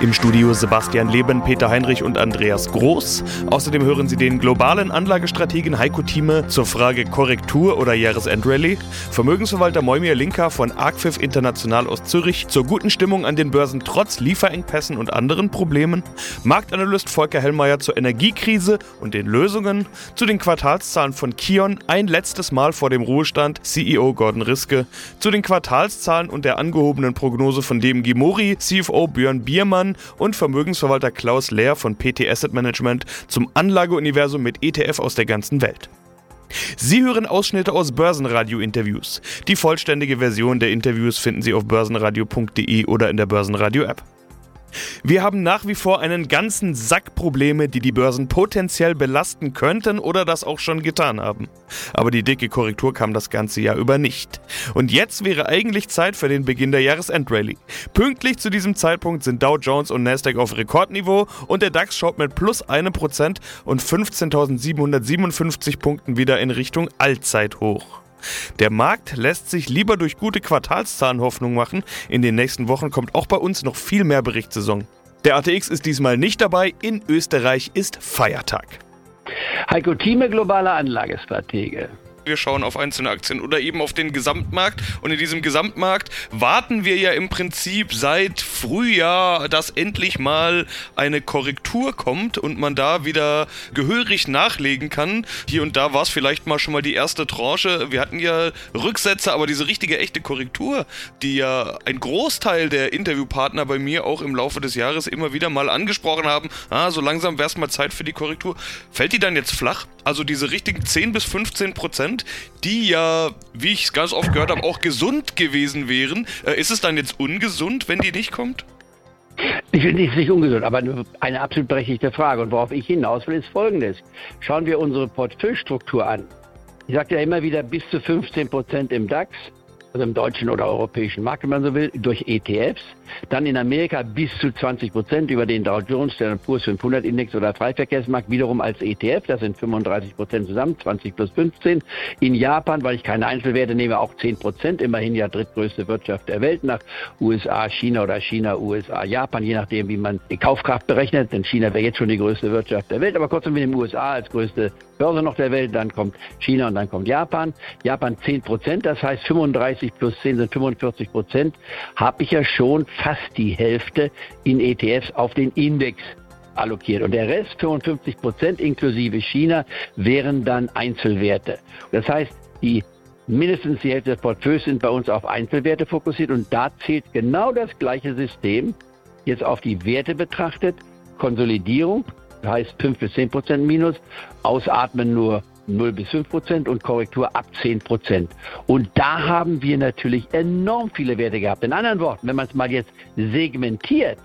Im Studio Sebastian Leben, Peter Heinrich und Andreas Groß. Außerdem hören Sie den globalen Anlagestrategen Heiko Thieme zur Frage Korrektur oder Jahresendrallye, Vermögensverwalter Moimir Linka von Arcfif International aus Zürich zur guten Stimmung an den Börsen trotz Lieferengpässen und anderen Problemen, Marktanalyst Volker Hellmeier zur Energiekrise und den Lösungen, zu den Quartalszahlen von Kion ein letztes Mal vor dem Ruhestand CEO Gordon Riske, zu den Quartalszahlen und der angehobenen Prognose von DMG Mori CFO Björn Biermann und Vermögensverwalter Klaus Lehr von PT Asset Management zum Anlageuniversum mit ETF aus der ganzen Welt. Sie hören Ausschnitte aus Börsenradio-Interviews. Die vollständige Version der Interviews finden Sie auf börsenradio.de oder in der Börsenradio-App. Wir haben nach wie vor einen ganzen Sack Probleme, die die Börsen potenziell belasten könnten oder das auch schon getan haben. Aber die dicke Korrektur kam das ganze Jahr über nicht. Und jetzt wäre eigentlich Zeit für den Beginn der Jahresendrallye. Pünktlich zu diesem Zeitpunkt sind Dow Jones und Nasdaq auf Rekordniveau und der DAX schaut mit plus 1% und 15.757 Punkten wieder in Richtung Allzeithoch. Der Markt lässt sich lieber durch gute Quartalszahlen Hoffnung machen. In den nächsten Wochen kommt auch bei uns noch viel mehr Berichtssaison. Der ATX ist diesmal nicht dabei. In Österreich ist Feiertag. Heiko Thieme, globaler Anlagestratege wir schauen auf einzelne Aktien oder eben auf den Gesamtmarkt. Und in diesem Gesamtmarkt warten wir ja im Prinzip seit Frühjahr, dass endlich mal eine Korrektur kommt und man da wieder gehörig nachlegen kann. Hier und da war es vielleicht mal schon mal die erste Tranche. Wir hatten ja Rücksätze, aber diese richtige, echte Korrektur, die ja ein Großteil der Interviewpartner bei mir auch im Laufe des Jahres immer wieder mal angesprochen haben, ah, so langsam wäre es mal Zeit für die Korrektur. Fällt die dann jetzt flach? Also diese richtigen 10 bis 15 Prozent, die ja, wie ich es ganz oft gehört habe, auch gesund gewesen wären. Äh, ist es dann jetzt ungesund, wenn die nicht kommt? Ich finde es nicht ungesund, aber eine absolut berechtigte Frage. Und worauf ich hinaus will, ist folgendes. Schauen wir unsere Portfoliostruktur an. Ich sagte ja immer wieder bis zu 15 Prozent im DAX, also im deutschen oder europäischen Markt, wenn man so will, durch ETFs. Dann in Amerika bis zu 20 Prozent über den Dow Jones, der Purs 500 Index oder Freiverkehrsmarkt wiederum als ETF. Das sind 35 Prozent zusammen, 20 plus 15. In Japan, weil ich keine Einzelwerte nehme, auch 10 Prozent. Immerhin ja drittgrößte Wirtschaft der Welt nach USA, China oder China, USA, Japan, je nachdem, wie man die Kaufkraft berechnet. Denn China wäre jetzt schon die größte Wirtschaft der Welt. Aber kurzum mit den USA als größte Börse noch der Welt. Dann kommt China und dann kommt Japan. Japan 10 Prozent, das heißt 35 plus 10 sind 45 Prozent. Habe ich ja schon fast die Hälfte in ETFs auf den Index allokiert. Und der Rest, 55 Prozent inklusive China, wären dann Einzelwerte. Das heißt, die mindestens die Hälfte des Portfolios sind bei uns auf Einzelwerte fokussiert und da zählt genau das gleiche System jetzt auf die Werte betrachtet. Konsolidierung, heißt 5 bis 10 Prozent Minus, Ausatmen nur 0 bis 5 Prozent und Korrektur ab 10 Prozent. Und da haben wir natürlich enorm viele Werte gehabt. In anderen Worten, wenn man es mal jetzt segmentiert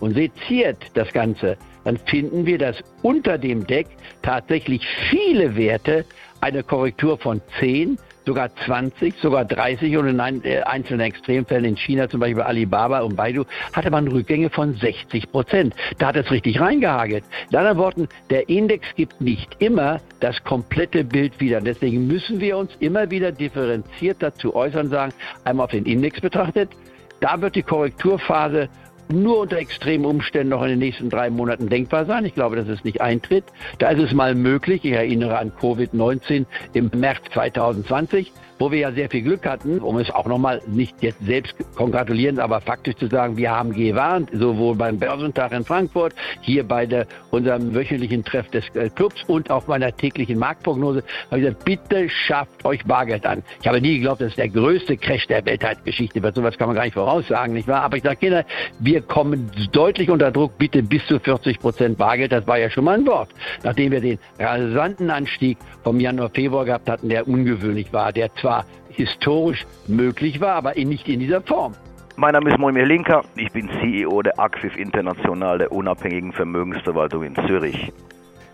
und seziert das Ganze, dann finden wir, dass unter dem Deck tatsächlich viele Werte eine Korrektur von 10 sogar 20, sogar 30 und in äh, einzelnen Extremfällen in China, zum Beispiel Alibaba und Baidu, hatte man Rückgänge von 60 Prozent. Da hat es richtig reingehagelt. In anderen Worten, der Index gibt nicht immer das komplette Bild wieder. Deswegen müssen wir uns immer wieder differenziert dazu äußern, sagen, einmal auf den Index betrachtet, da wird die Korrekturphase nur unter extremen Umständen noch in den nächsten drei Monaten denkbar sein. Ich glaube, dass es nicht eintritt. Da ist es mal möglich. Ich erinnere an Covid-19 im März 2020 wo wir ja sehr viel Glück hatten, um es auch nochmal nicht jetzt selbst kongratulierend, aber faktisch zu sagen, wir haben gewarnt, sowohl beim Börsentag in Frankfurt, hier bei der, unserem wöchentlichen Treff des äh, Clubs und auch meiner täglichen Marktprognose, habe ich gesagt, bitte schafft euch Bargeld an. Ich habe nie geglaubt, dass es der größte Crash der Weltheitsgeschichte wird. Sowas kann man gar nicht voraussagen, nicht wahr? Aber ich sage, Kinder, wir kommen deutlich unter Druck, bitte bis zu 40 Prozent Bargeld. Das war ja schon mal ein Wort. Nachdem wir den rasanten Anstieg vom Januar, Februar gehabt hatten, der ungewöhnlich war, der zwar zwar historisch möglich war, aber nicht in dieser Form. Mein Name ist Moimir Linker, ich bin CEO der Acquif International der unabhängigen Vermögensverwaltung in Zürich.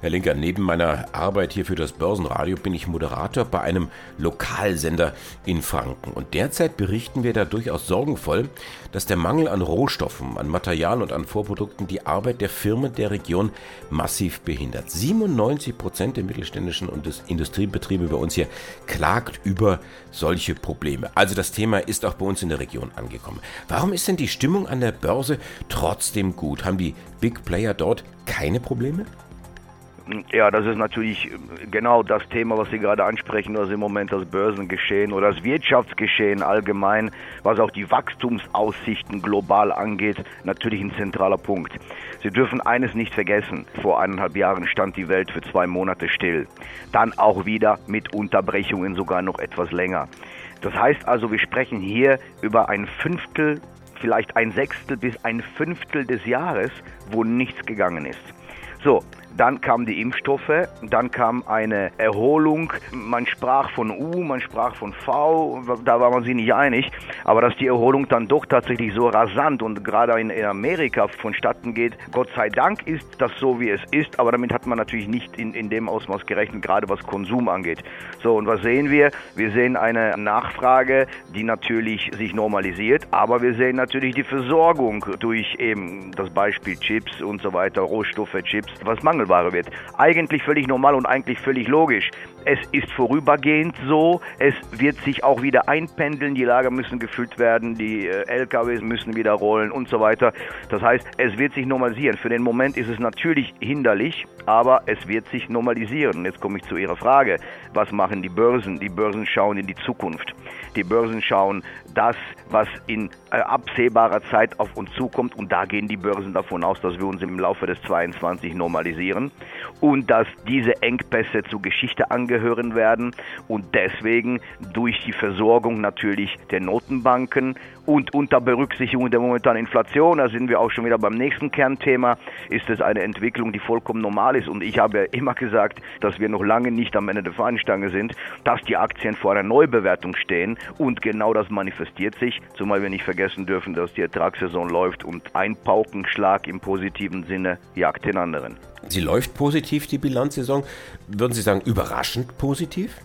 Herr Linker, neben meiner Arbeit hier für das Börsenradio bin ich Moderator bei einem Lokalsender in Franken. Und derzeit berichten wir da durchaus sorgenvoll, dass der Mangel an Rohstoffen, an Material und an Vorprodukten die Arbeit der Firmen der Region massiv behindert. 97 Prozent der mittelständischen und des Industriebetriebe bei uns hier klagt über solche Probleme. Also das Thema ist auch bei uns in der Region angekommen. Warum ist denn die Stimmung an der Börse trotzdem gut? Haben die Big Player dort keine Probleme? Ja, das ist natürlich genau das Thema, was Sie gerade ansprechen, was im Moment das Börsengeschehen oder das Wirtschaftsgeschehen allgemein, was auch die Wachstumsaussichten global angeht, natürlich ein zentraler Punkt. Sie dürfen eines nicht vergessen. Vor eineinhalb Jahren stand die Welt für zwei Monate still. Dann auch wieder mit Unterbrechungen sogar noch etwas länger. Das heißt also, wir sprechen hier über ein Fünftel, vielleicht ein Sechstel bis ein Fünftel des Jahres, wo nichts gegangen ist. So, dann kamen die Impfstoffe, dann kam eine Erholung. Man sprach von U, man sprach von V, da war man sich nicht einig. Aber dass die Erholung dann doch tatsächlich so rasant und gerade in Amerika vonstatten geht, Gott sei Dank ist das so, wie es ist. Aber damit hat man natürlich nicht in, in dem Ausmaß gerechnet, gerade was Konsum angeht. So, und was sehen wir? Wir sehen eine Nachfrage, die natürlich sich normalisiert, aber wir sehen natürlich die Versorgung durch eben das Beispiel Chips und so weiter, Rohstoffe, Chips, was mangelt Mangelware wird. Eigentlich völlig normal und eigentlich völlig logisch. Es ist vorübergehend so, es wird sich auch wieder einpendeln, die Lager müssen gefüllt werden, die äh, LKWs müssen wieder rollen und so weiter. Das heißt, es wird sich normalisieren. Für den Moment ist es natürlich hinderlich, aber es wird sich normalisieren. Jetzt komme ich zu Ihrer Frage. Was machen die Börsen? Die Börsen schauen in die Zukunft. Die Börsen schauen das, was in äh, absehbarer Zeit auf uns zukommt. Und da gehen die Börsen davon aus, dass wir uns im Laufe des 22 normalisieren und dass diese Engpässe zur Geschichte angehören werden und deswegen durch die Versorgung natürlich der Notenbanken und unter Berücksichtigung der momentanen Inflation, da sind wir auch schon wieder beim nächsten Kernthema, ist es eine Entwicklung, die vollkommen normal ist. Und ich habe immer gesagt, dass wir noch lange nicht am Ende der Fahnenstange sind, dass die Aktien vor einer Neubewertung stehen. Und genau das manifestiert sich, zumal wir nicht vergessen dürfen, dass die Ertragssaison läuft und ein Paukenschlag im positiven Sinne jagt den anderen. Sie läuft positiv, die Bilanzsaison. Würden Sie sagen, überraschend positiv?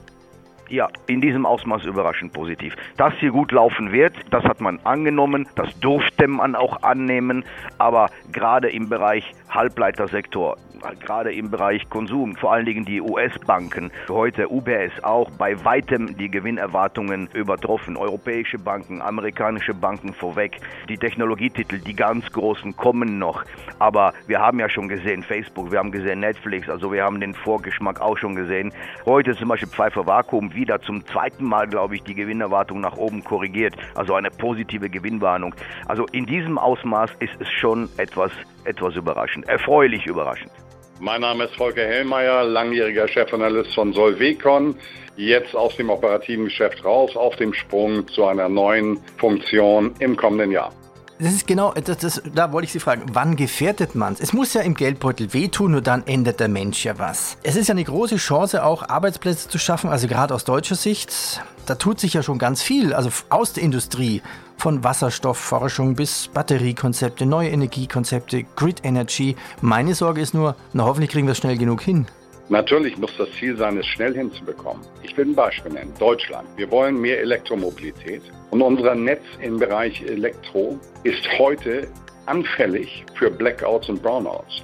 Ja, in diesem Ausmaß überraschend positiv. Dass hier gut laufen wird, das hat man angenommen, das durfte man auch annehmen, aber gerade im Bereich Halbleitersektor, gerade im Bereich Konsum, vor allen Dingen die US-Banken, heute UBS auch bei weitem die Gewinnerwartungen übertroffen. Europäische Banken, amerikanische Banken vorweg. Die Technologietitel, die ganz großen kommen noch. Aber wir haben ja schon gesehen Facebook, wir haben gesehen Netflix, also wir haben den Vorgeschmack auch schon gesehen. Heute zum Beispiel Pfeiffer Vakuum wieder zum zweiten Mal, glaube ich, die Gewinnerwartung nach oben korrigiert. Also eine positive Gewinnwarnung. Also in diesem Ausmaß ist es schon etwas, etwas überraschend, erfreulich überraschend. Mein Name ist Volker Hellmeier, langjähriger Chefanalyst von Solvecon, jetzt aus dem operativen Geschäft raus, auf dem Sprung zu einer neuen Funktion im kommenden Jahr. Das ist genau, das, das, da wollte ich Sie fragen, wann gefährdet man es? Es muss ja im Geldbeutel wehtun, nur dann ändert der Mensch ja was. Es ist ja eine große Chance, auch Arbeitsplätze zu schaffen, also gerade aus deutscher Sicht. Da tut sich ja schon ganz viel, also aus der Industrie, von Wasserstoffforschung bis Batteriekonzepte, neue Energiekonzepte, Grid Energy. Meine Sorge ist nur, na hoffentlich kriegen wir es schnell genug hin. Natürlich muss das Ziel sein, es schnell hinzubekommen. Ich will ein Beispiel nennen. Deutschland. Wir wollen mehr Elektromobilität. Und unser Netz im Bereich Elektro ist heute anfällig für Blackouts und Brownouts.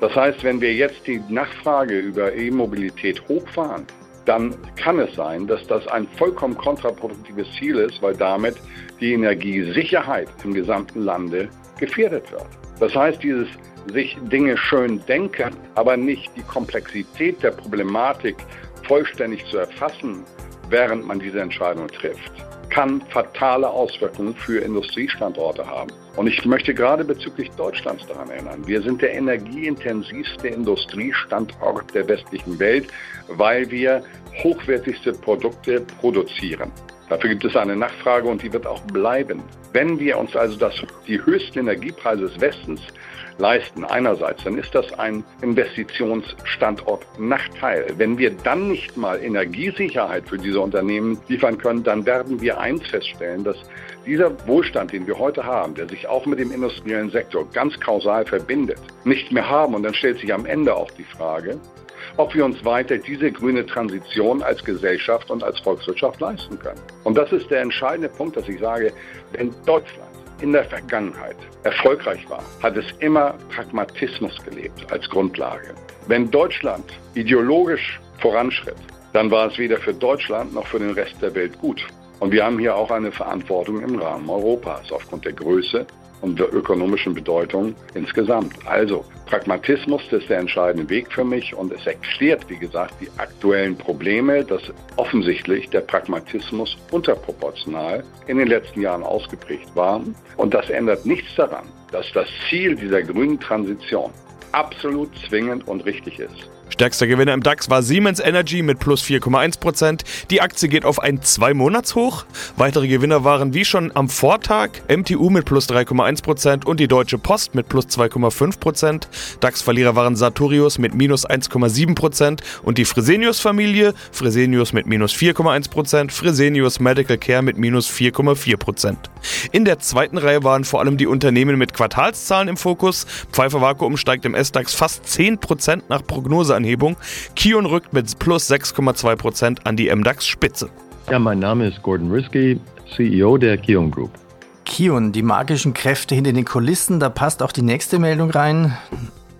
Das heißt, wenn wir jetzt die Nachfrage über E-Mobilität hochfahren, dann kann es sein, dass das ein vollkommen kontraproduktives Ziel ist, weil damit die Energiesicherheit im gesamten Lande gefährdet wird. Das heißt, dieses sich Dinge schön denken, aber nicht die Komplexität der Problematik vollständig zu erfassen, während man diese Entscheidung trifft, kann fatale Auswirkungen für Industriestandorte haben. Und ich möchte gerade bezüglich Deutschlands daran erinnern, wir sind der energieintensivste Industriestandort der westlichen Welt, weil wir hochwertigste Produkte produzieren. Dafür gibt es eine Nachfrage und die wird auch bleiben. Wenn wir uns also das, die höchsten Energiepreise des Westens leisten einerseits, dann ist das ein Investitionsstandort-Nachteil. Wenn wir dann nicht mal Energiesicherheit für diese Unternehmen liefern können, dann werden wir eins feststellen, dass dieser Wohlstand, den wir heute haben, der sich auch mit dem industriellen Sektor ganz kausal verbindet, nicht mehr haben. Und dann stellt sich am Ende auch die Frage, ob wir uns weiter diese grüne Transition als Gesellschaft und als Volkswirtschaft leisten können. Und das ist der entscheidende Punkt, dass ich sage, wenn Deutschland in der Vergangenheit erfolgreich war, hat es immer Pragmatismus gelebt als Grundlage. Wenn Deutschland ideologisch voranschritt, dann war es weder für Deutschland noch für den Rest der Welt gut. Und wir haben hier auch eine Verantwortung im Rahmen Europas aufgrund der Größe und der ökonomischen Bedeutung insgesamt. Also Pragmatismus ist der entscheidende Weg für mich und es erklärt, wie gesagt, die aktuellen Probleme, dass offensichtlich der Pragmatismus unterproportional in den letzten Jahren ausgeprägt war. Und das ändert nichts daran, dass das Ziel dieser grünen Transition absolut zwingend und richtig ist. Stärkster Gewinner im DAX war Siemens Energy mit plus 4,1%. Die Aktie geht auf ein 2-Monats-Hoch. Weitere Gewinner waren wie schon am Vortag MTU mit plus 3,1% und die Deutsche Post mit plus 2,5%. DAX-Verlierer waren Sartorius mit minus 1,7% und die Fresenius-Familie, Fresenius mit minus 4,1%, Fresenius Medical Care mit minus 4,4%. In der zweiten Reihe waren vor allem die Unternehmen mit Quartalszahlen im Fokus. Pfeiffer Vakuum steigt im S-DAX fast 10% nach Prognose Kursanhebung. Kion rückt mit plus 6,2% an die MDAX-Spitze. Ja, mein Name ist Gordon Risky, CEO der Kion Group. Kion, die magischen Kräfte hinter den Kulissen, da passt auch die nächste Meldung rein.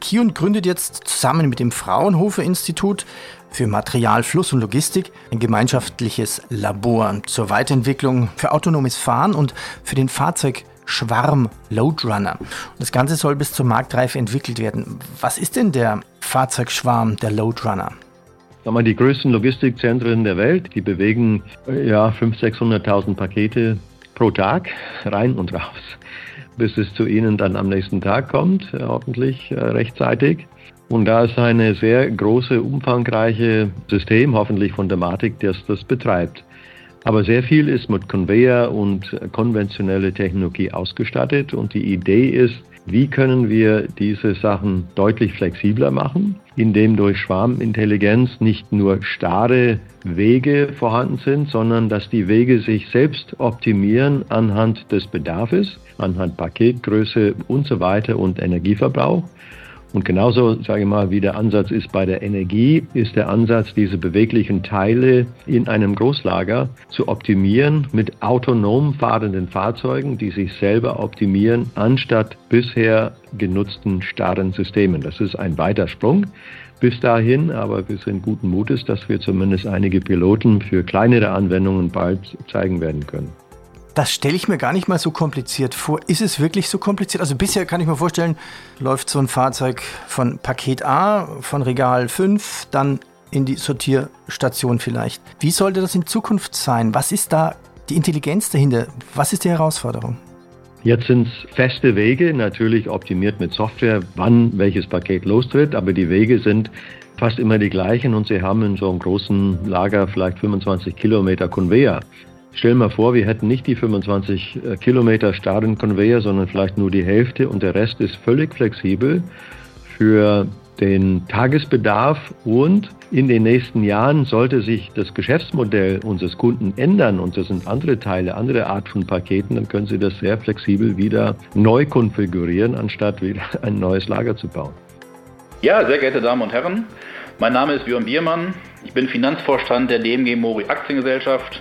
Kion gründet jetzt zusammen mit dem Fraunhofer Institut für Materialfluss und Logistik ein gemeinschaftliches Labor zur Weiterentwicklung für autonomes Fahren und für den Fahrzeug Schwarm Loadrunner. Das Ganze soll bis zur Marktreife entwickelt werden. Was ist denn der Fahrzeugschwarm, der Loadrunner? Die größten Logistikzentren der Welt, die bewegen äh, ja 500.000, 600.000 Pakete pro Tag rein und raus, bis es zu Ihnen dann am nächsten Tag kommt, äh, hoffentlich äh, rechtzeitig. Und da ist eine sehr große, umfangreiche System, hoffentlich von Dematik, das das betreibt. Aber sehr viel ist mit Conveyor und konventionelle Technologie ausgestattet und die Idee ist, wie können wir diese Sachen deutlich flexibler machen, indem durch Schwarmintelligenz nicht nur starre Wege vorhanden sind, sondern dass die Wege sich selbst optimieren anhand des Bedarfs, anhand Paketgröße und so weiter und Energieverbrauch. Und genauso, sage ich mal, wie der Ansatz ist bei der Energie, ist der Ansatz, diese beweglichen Teile in einem Großlager zu optimieren mit autonom fahrenden Fahrzeugen, die sich selber optimieren, anstatt bisher genutzten starren Systemen. Das ist ein weiter Sprung bis dahin, aber wir sind guten Mutes, dass wir zumindest einige Piloten für kleinere Anwendungen bald zeigen werden können. Das stelle ich mir gar nicht mal so kompliziert vor. Ist es wirklich so kompliziert? Also bisher kann ich mir vorstellen, läuft so ein Fahrzeug von Paket A, von Regal 5, dann in die Sortierstation vielleicht. Wie sollte das in Zukunft sein? Was ist da die Intelligenz dahinter? Was ist die Herausforderung? Jetzt sind es feste Wege, natürlich optimiert mit Software, wann welches Paket lostritt, aber die Wege sind fast immer die gleichen und Sie haben in so einem großen Lager vielleicht 25 Kilometer Conveyor. Stell mal vor, wir hätten nicht die 25 äh, Kilometer starren Conveyor, sondern vielleicht nur die Hälfte und der Rest ist völlig flexibel für den Tagesbedarf und in den nächsten Jahren sollte sich das Geschäftsmodell unseres Kunden ändern und das sind andere Teile, andere Art von Paketen, dann können Sie das sehr flexibel wieder neu konfigurieren, anstatt wieder ein neues Lager zu bauen. Ja, sehr geehrte Damen und Herren, mein Name ist Björn Biermann. Ich bin Finanzvorstand der DMG Mori Aktiengesellschaft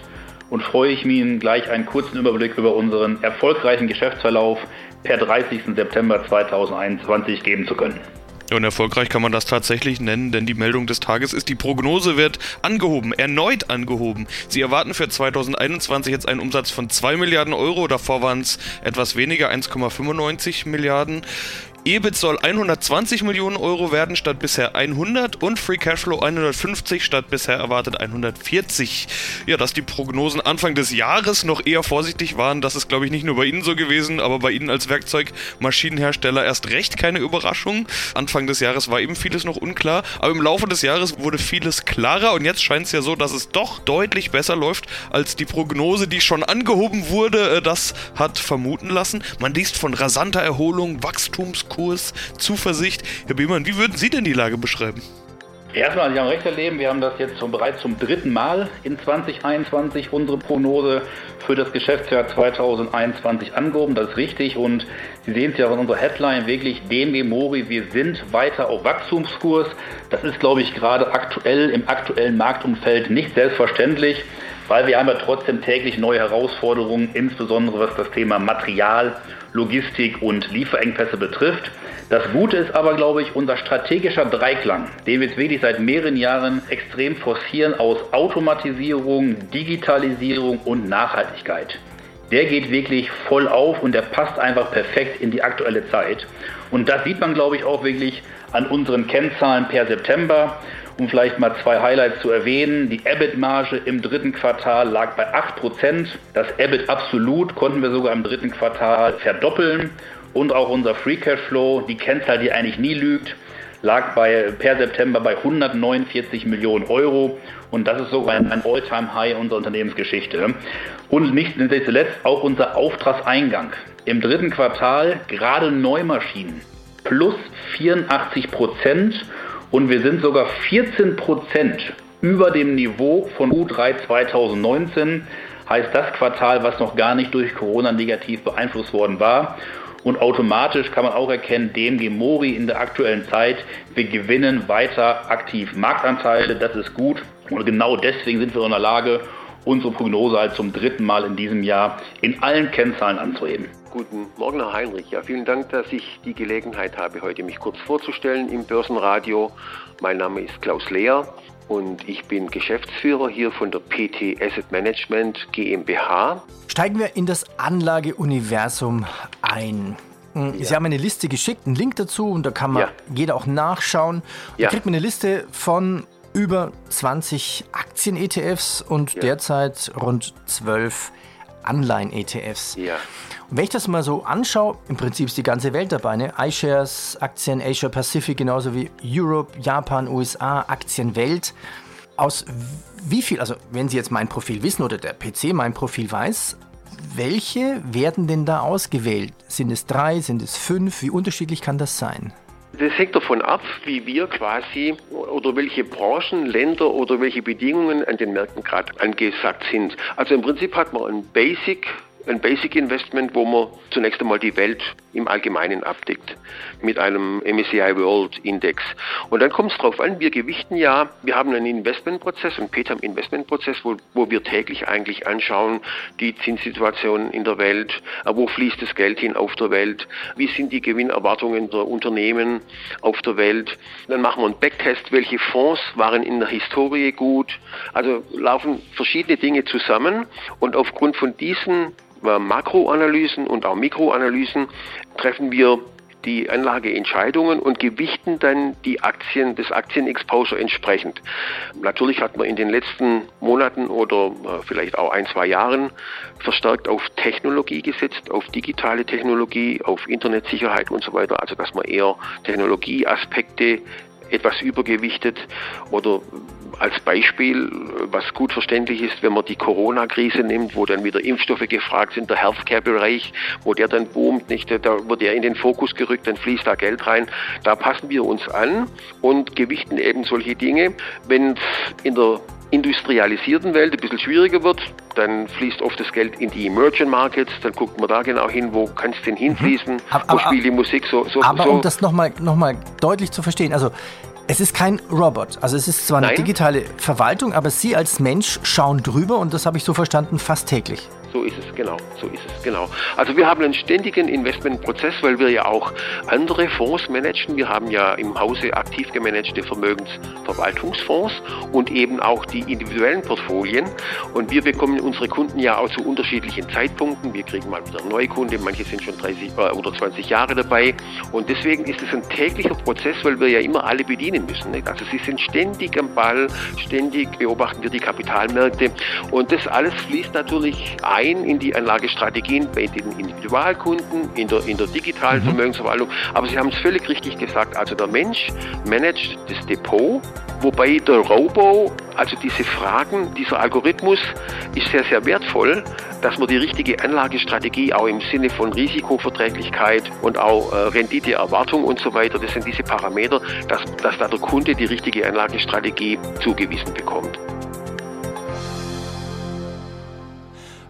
und freue ich mich Ihnen gleich einen kurzen Überblick über unseren erfolgreichen Geschäftsverlauf per 30. September 2021 geben zu können. Und erfolgreich kann man das tatsächlich nennen, denn die Meldung des Tages ist, die Prognose wird angehoben, erneut angehoben. Sie erwarten für 2021 jetzt einen Umsatz von 2 Milliarden Euro, davor waren es etwas weniger, 1,95 Milliarden. EBIT soll 120 Millionen Euro werden statt bisher 100 und Free Cashflow 150 statt bisher erwartet 140. Ja, dass die Prognosen Anfang des Jahres noch eher vorsichtig waren, das ist glaube ich nicht nur bei Ihnen so gewesen, aber bei Ihnen als Werkzeugmaschinenhersteller erst recht keine Überraschung. Anfang des Jahres war eben vieles noch unklar, aber im Laufe des Jahres wurde vieles klarer und jetzt scheint es ja so, dass es doch deutlich besser läuft als die Prognose, die schon angehoben wurde. Äh, das hat vermuten lassen. Man liest von rasanter Erholung, Wachstumskurs, Zuversicht. Herr Biemann, wie würden Sie denn die Lage beschreiben? Erstmal, Sie haben recht erleben, wir haben das jetzt schon bereits zum dritten Mal in 2021 unsere Prognose für das Geschäftsjahr 2021 angehoben. Das ist richtig und Sie sehen es ja in unserer Headline wirklich, DMG Mori, wir sind weiter auf Wachstumskurs. Das ist, glaube ich, gerade aktuell im aktuellen Marktumfeld nicht selbstverständlich, weil wir haben ja trotzdem täglich neue Herausforderungen, insbesondere was das Thema Material, Logistik und Lieferengpässe betrifft. Das Gute ist aber, glaube ich, unser strategischer Dreiklang, den wir jetzt wirklich seit mehreren Jahren extrem forcieren aus Automatisierung, Digitalisierung und Nachhaltigkeit. Der geht wirklich voll auf und der passt einfach perfekt in die aktuelle Zeit. Und das sieht man, glaube ich, auch wirklich an unseren Kennzahlen per September. Um vielleicht mal zwei Highlights zu erwähnen. Die EBIT-Marge im dritten Quartal lag bei 8%. Das EBIT absolut konnten wir sogar im dritten Quartal verdoppeln. Und auch unser Free Cash Flow, die Kennzahl, die eigentlich nie lügt, lag bei, per September bei 149 Millionen Euro. Und das ist sogar ein, All-Time-High unserer Unternehmensgeschichte. Und nicht zuletzt auch unser Auftragseingang. Im dritten Quartal gerade Neumaschinen plus 84 Prozent. Und wir sind sogar 14 Prozent über dem Niveau von U3 2019. Heißt das Quartal, was noch gar nicht durch Corona negativ beeinflusst worden war. Und automatisch kann man auch erkennen, DMG Mori in der aktuellen Zeit, wir gewinnen weiter aktiv Marktanteile, das ist gut. Und genau deswegen sind wir in der Lage, unsere Prognose halt zum dritten Mal in diesem Jahr in allen Kennzahlen anzuheben. Guten Morgen, Herr Heinrich. Ja, vielen Dank, dass ich die Gelegenheit habe, heute mich kurz vorzustellen im Börsenradio. Mein Name ist Klaus Lehr und ich bin Geschäftsführer hier von der PT Asset Management GmbH. Steigen wir in das Anlageuniversum ein. Hm, Sie ja. haben eine Liste geschickt, einen Link dazu und da kann man ja. jeder auch nachschauen. Da ja. kriegt man eine Liste von über 20 Aktien-ETFs und derzeit rund 12 Anleihen-ETFs. Ja. Und wenn ich das mal so anschaue, im Prinzip ist die ganze Welt dabei. Ne? iShares, Aktien Asia Pacific, genauso wie Europe, Japan, USA, Aktien Welt. Aus wie viel, also wenn Sie jetzt mein Profil wissen oder der PC mein Profil weiß, welche werden denn da ausgewählt? Sind es drei, sind es fünf? Wie unterschiedlich kann das sein? Das hängt davon ab, wie wir quasi oder welche Branchen, Länder oder welche Bedingungen an den Märkten gerade angesagt sind. Also im Prinzip hat man ein Basic ein Basic Investment, wo man zunächst einmal die Welt im Allgemeinen abdeckt mit einem MSCI World Index. Und dann kommt es darauf an, wir gewichten ja, wir haben einen Investmentprozess, einen PETAM Investmentprozess, wo, wo wir täglich eigentlich anschauen, die Zinssituation in der Welt, äh, wo fließt das Geld hin auf der Welt, wie sind die Gewinnerwartungen der Unternehmen auf der Welt. Dann machen wir einen Backtest, welche Fonds waren in der Historie gut. Also laufen verschiedene Dinge zusammen und aufgrund von diesen Makroanalysen und auch Mikroanalysen treffen wir die Anlageentscheidungen und gewichten dann die Aktien, das Aktienexposure entsprechend. Natürlich hat man in den letzten Monaten oder äh, vielleicht auch ein, zwei Jahren verstärkt auf Technologie gesetzt, auf digitale Technologie, auf Internetsicherheit und so weiter. Also dass man eher Technologieaspekte etwas übergewichtet oder als Beispiel, was gut verständlich ist, wenn man die Corona-Krise nimmt, wo dann wieder Impfstoffe gefragt sind, der Healthcare-Bereich, wo der dann boomt, nicht, da wird er in den Fokus gerückt, dann fließt da Geld rein. Da passen wir uns an und gewichten eben solche Dinge. Wenn es in der industrialisierten Welt ein bisschen schwieriger wird, dann fließt oft das Geld in die Emerging Markets, dann guckt man da genau hin, wo kann es denn hinfließen, mhm. aber, wo spielt die Musik so. so aber so. um das nochmal noch mal deutlich zu verstehen, also es ist kein Robot. Also es ist zwar eine Nein. digitale Verwaltung, aber Sie als Mensch schauen drüber und das habe ich so verstanden, fast täglich. So ist es, genau. So ist es, genau. Also wir haben einen ständigen Investmentprozess, weil wir ja auch andere Fonds managen. Wir haben ja im Hause aktiv gemanagte Vermögensverwaltungsfonds und eben auch die individuellen Portfolien. Und wir bekommen unsere Kunden ja auch zu unterschiedlichen Zeitpunkten. Wir kriegen mal wieder neue Kunden, manche sind schon 30 äh, oder 20 Jahre dabei. Und deswegen ist es ein täglicher Prozess, weil wir ja immer alle bedienen müssen. Nicht? Also sie sind ständig am Ball, ständig beobachten wir die Kapitalmärkte. Und das alles fließt natürlich ein ein in die Anlagestrategien bei den Individualkunden, in der, in der digitalen mhm. Vermögensverwaltung. Aber Sie haben es völlig richtig gesagt. Also der Mensch managt das Depot, wobei der Robo, also diese Fragen, dieser Algorithmus ist sehr, sehr wertvoll, dass man die richtige Anlagestrategie auch im Sinne von Risikoverträglichkeit und auch äh, Renditeerwartung und so weiter, das sind diese Parameter, dass, dass da der Kunde die richtige Anlagestrategie zugewiesen bekommt.